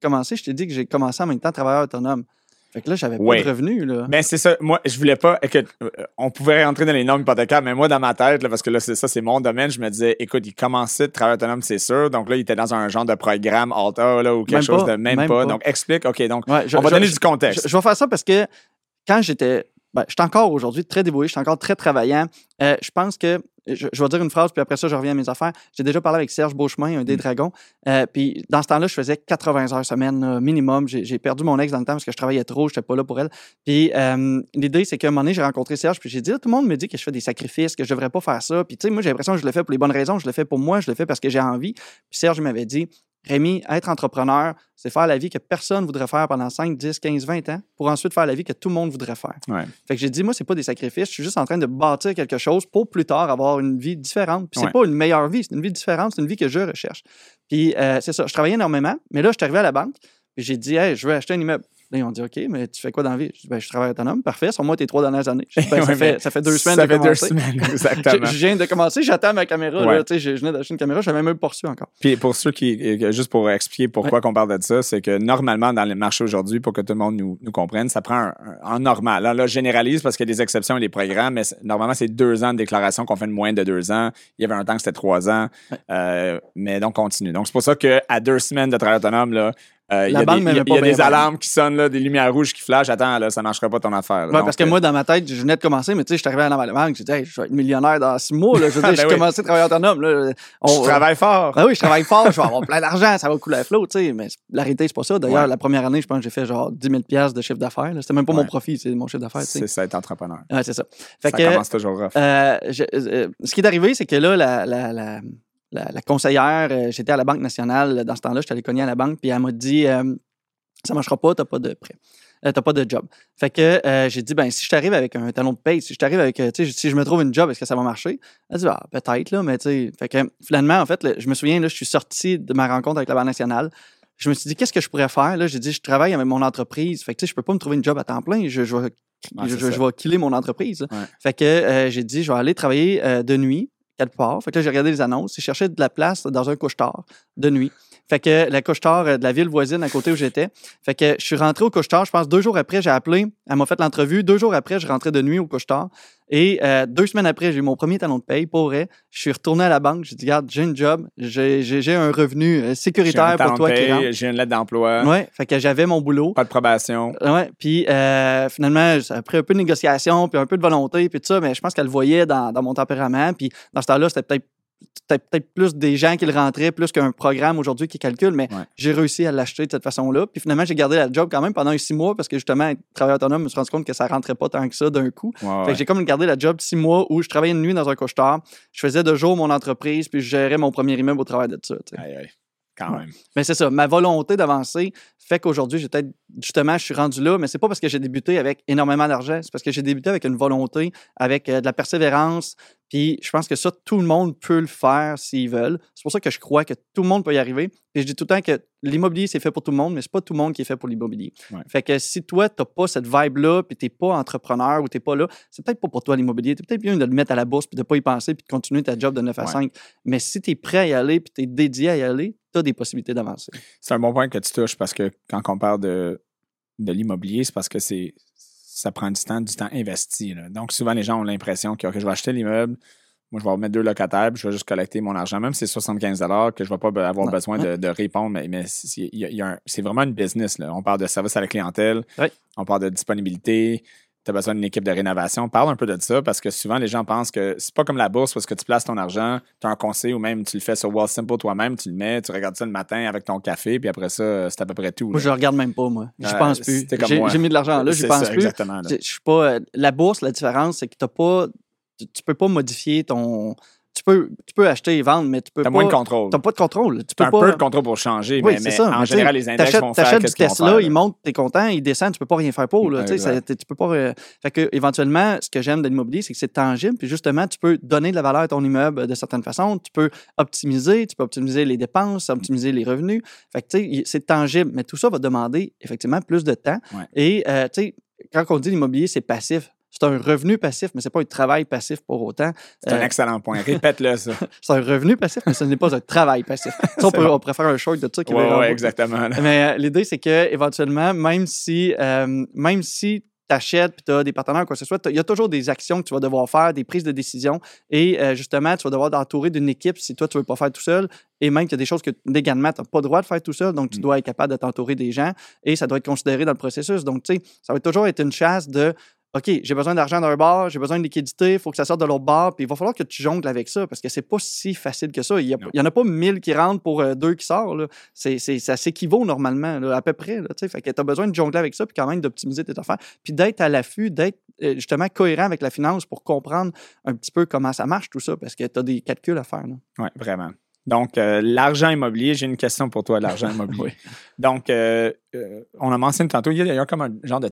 commencé, je t'ai dit que j'ai commencé en même temps travailleur autonome. Fait que là, j'avais Oui. pas de revenus, là. Ben, c'est ça. Moi, je voulais pas. Écoute, euh, on pouvait rentrer dans les normes hypothécaires, mais moi, dans ma tête, là, parce que là, c'est ça, c'est mon domaine, je me disais, écoute, il commençait de travail autonome, c'est sûr. Donc là, il était dans un genre de programme Alta, là, ou quelque Même chose pas, de même, même pas. pas. Donc, explique. OK, donc, Ouais, je- on va je- donner je- du contexte. Je vais faire ça parce que quand j'étais. Ben, je suis encore aujourd'hui très dévoué, je suis encore très travaillant. Euh, je pense que. Je, je vais dire une phrase, puis après ça, je reviens à mes affaires. J'ai déjà parlé avec Serge Beauchemin, un des Mm. dragons. Euh, puis dans ce temps-là, je faisais 80 heures semaine minimum. J'ai perdu mon ex dans le temps parce que je travaillais trop, je n'étais pas là pour elle. Puis euh, l'idée, c'est qu'à un moment donné, j'ai rencontré Serge, puis j'ai dit, tout le monde me dit que je fais des sacrifices, que je devrais pas faire ça. Puis tu sais, moi, j'ai l'impression que je le fais pour les bonnes raisons, je le fais pour moi, je le fais parce que j'ai envie. Puis Serge m'avait dit, Rémi, être entrepreneur, c'est faire la vie que personne voudrait faire pendant 5, 10, 15, 20 ans pour ensuite faire la vie que tout le monde voudrait faire. Ouais. Fait que j'ai dit, moi, c'est pas des sacrifices, je suis juste en train de bâtir quelque chose pour plus tard avoir une vie différente. Puis c'est Ouais. pas une meilleure vie, c'est une vie différente, c'est une vie que je recherche. Puis euh, c'est ça, je travaillais énormément, mais là, je suis arrivé à la banque, puis j'ai dit, hey, je veux acheter un immeuble. Là, ils ont dit, OK, mais tu fais quoi dans la vie? Je dis, ben, je travaille autonome. Parfait, sur moi tes trois dernières années. Je dis, ben, ça, Ouais, fait, ça fait deux semaines Ça de fait deux commencer. semaines, Je, exactement. je viens de commencer, j'attends ma caméra. Ouais. Là, tu sais, je, je venais d'acheter une caméra, je l'avais même pas reçue encore. Puis pour ceux qui, euh, juste pour expliquer pourquoi qu'on parle de ça, c'est que normalement dans le marché aujourd'hui, pour que tout le monde nous, nous comprenne, ça prend en normal. Là, là, je généralise parce qu'il y a des exceptions et des programmes, mais normalement c'est deux ans de déclaration qu'on fait de moins de deux ans. Il y avait un temps que c'était trois ans, Euh, mais donc continue. Donc c'est pour ça que à deux semaines de travail autonome là. Euh, il y a banque des, y a- y des alarmes qui sonnent, là, des lumières rouges qui flashent. Attends, là, ça marchera pas ton affaire. là. Ouais, Donc, parce que euh, moi, dans ma tête, je venais de commencer, mais tu sais, je suis arrivé à la banque, j'ai dit, hey, je vais être millionnaire dans six mois. Là. Je veux dire, Ben j'ai oui. commencé à travailler autonome. Là. On- je travaille fort. Ben oui, je travaille fort, je vais avoir plein d'argent, ça va couler à flot, tu sais. Mais la réalité, c'est pas ça. D'ailleurs, Ouais. la première année, je pense que j'ai fait genre 10 000 piastres de chiffre d'affaires. C'était même pas mon profit, c'est mon chiffre d'affaires, c'est ça être entrepreneur. Ouais, c'est ça. Fait ça que, commence toujours rough. euh, je- ce qui est arrivé, c'est que là, la, la, la, la- la conseillère, euh, j'étais à la Banque nationale dans ce temps-là, j'étais allé cogner à la banque, puis elle m'a dit euh, Ça marchera pas, t'as pas de prêt. Euh, t'as pas de job. Fait que euh, j'ai dit, ben si je t'arrive avec un talon de paye, si je t'arrive avec, euh, tu si je me trouve une job, est-ce que ça va marcher? Elle dit, ah, peut-être, là, mais tu sais. Fait que finalement, en fait, là, je me souviens, là, je suis sorti de ma rencontre avec la Banque nationale. Je me suis dit, qu'est-ce que je pourrais faire? Là, j'ai dit, je travaille avec mon entreprise. Fait que, tu sais, je peux pas me trouver une job à temps plein. Je, je vais Ouais, je, vais killer mon entreprise. Ouais. Fait que euh, j'ai dit, je vais aller travailler euh, de nuit, quelque part. Fait que là, j'ai regardé les annonces. J'ai cherché de la place dans un couche-tard de nuit. Fait que la couche-tard euh, de la ville voisine à côté où j'étais. Fait que je suis rentré au couche-tard. Je pense deux jours après, j'ai appelé. Elle m'a fait l'entrevue. Deux jours après, je rentrais de nuit au couche-tard. Et euh, deux semaines après, j'ai eu mon premier talon de paye, pour vrai. Je suis retourné à la banque. J'ai dit, regarde, j'ai une job. J'ai un revenu euh, un sécuritaire pour toi qui rentre. J'ai une lettre d'emploi, Ouais, fait que j'avais mon boulot. pas de probation. Ouais, puis euh, finalement, ça a pris un peu de négociation, puis un peu de volonté, puis tout ça, mais je pense qu'elle le voyait dans, dans mon tempérament. Puis dans ce temps-là, c'était peut-être peut-être plus des gens qui le rentraient, plus qu'un programme aujourd'hui qui calcule, mais Ouais. j'ai réussi à l'acheter de cette façon-là. Puis finalement, j'ai gardé la job quand même pendant six mois parce que justement, être travailleur autonome, je me suis rendu compte que ça rentrait pas tant que ça d'un coup. Ouais, Fait ouais. que j'ai comme gardé la job six mois où je travaillais une nuit dans un couche-tard. Je faisais de jour mon entreprise, puis je gérais mon premier immeuble au travail de ça. Aïe, aïe. Quand même. Mais c'est ça, ma volonté d'avancer fait qu'aujourd'hui, j'ai peut-être, justement, je suis rendu là, mais c'est pas parce que j'ai débuté avec énormément d'argent, c'est parce que j'ai débuté avec une volonté, avec euh, de la persévérance. Puis je pense que ça, tout le monde peut le faire s'ils veulent. C'est pour ça que je crois que tout le monde peut y arriver. Puis je dis tout le temps que l'immobilier, c'est fait pour tout le monde, mais c'est pas tout le monde qui est fait pour l'immobilier. Ouais. Fait que si toi, t'as pas cette vibe-là, puis t'es pas entrepreneur ou t'es pas là, c'est peut-être pas pour toi l'immobilier. T'es peut-être bien de le mettre à la bourse, puis de pas y penser, puis de continuer ta job de 9 à Ouais. 5. Mais si tu es prêt à y aller, puis tu es dédié à y aller, tu as des possibilités d'avancer. C'est un bon point que tu touches parce que quand on parle de, de l'immobilier, c'est parce que c'est ça prend du temps, du temps investi. là. Donc, souvent, les gens ont l'impression que je vais acheter l'immeuble, moi, je vais remettre deux locataires, puis je vais juste collecter mon argent, même si c'est 75 que je ne vais pas avoir besoin de, de répondre, mais, mais c'est il y a- il y a un- c'est vraiment une business. Là. On parle de service à la clientèle, on parle de disponibilité, tu as besoin d'une équipe de rénovation. Parle un peu de ça parce que souvent, les gens pensent que c'est pas comme la bourse parce que tu places ton argent, tu as un conseil ou même tu le fais sur Wealthsimple toi-même, tu le mets, tu regardes ça le matin avec ton café, puis après ça, c'est à peu près tout. Moi, je regarde même pas, moi. Je pense plus. J'ai mis de l'argent là, je pense ça, plus. Exactement. Je suis pas. euh, La bourse, la différence, c'est que t'as pas. Tu peux pas modifier ton. Tu peux, tu peux acheter et vendre, mais tu peux T'as pas. moins de contrôle. T'as pas de contrôle. Tu peux un pas. peu de contrôle pour changer, Oui, mais, ça. en Mais général, les index vont faire t'achètes du Tesla, il monte, t'es content, il descend, tu peux pas rien faire pour. Là, ça- tu peux pas. euh, Fait que, éventuellement, ce que j'aime de l'immobilier, c'est que c'est tangible. Puis justement, tu peux donner de la valeur à ton immeuble de certaines façons. Tu peux optimiser, tu peux optimiser les dépenses, optimiser les revenus. Fait que, tu sais, c'est tangible. Mais tout ça va demander effectivement plus de temps. Ouais. Et, euh, tu sais, quand on dit l'immobilier, c'est passif, c'est un revenu passif, mais c'est pas un travail passif pour autant. C'est un Euh, excellent point. Répète-le, ça. c'est un revenu passif, mais ce n'est pas un travail passif. Ça, on, peut, bon. on pourrait faire un short de ça qui ouais, exactement. là. mais euh, l'idée, c'est que éventuellement, même si, euh, même si tu achètes et tu as des partenaires, quoi que ce soit, il y a toujours des actions que tu vas devoir faire, des prises de décision. Et euh, justement, tu vas devoir t'entourer d'une équipe si toi, tu ne veux pas faire tout seul. Et même qu'il y a des choses que légalement, tu n'as pas le droit de faire tout seul. Donc, tu Mm. dois être capable de t'entourer des gens et ça doit être considéré dans le processus. Donc, tu sais, ça va toujours être une chasse de OK, j'ai besoin d'argent d'un bar, j'ai besoin de liquidité, il faut que ça sorte de l'autre bar, puis il va falloir que tu jongles avec ça parce que c'est pas si facile que ça. Il n'y en a pas 1000 qui rentrent pour euh, deux qui sortent. C'est, c'est- ça s'équivaut normalement, là, à peu près. Là, fait que tu as besoin de jongler avec ça, puis quand même d'optimiser tes affaires, puis d'être à l'affût, d'être euh, justement cohérent avec la finance pour comprendre un petit peu comment ça marche, tout ça, parce que tu as des calculs à faire. Oui, vraiment. Donc, euh, l'argent immobilier, j'ai une question pour toi, l'argent immobilier. Oui. Donc, euh, euh, on a mentionné tantôt, il y a d'ailleurs comme un genre de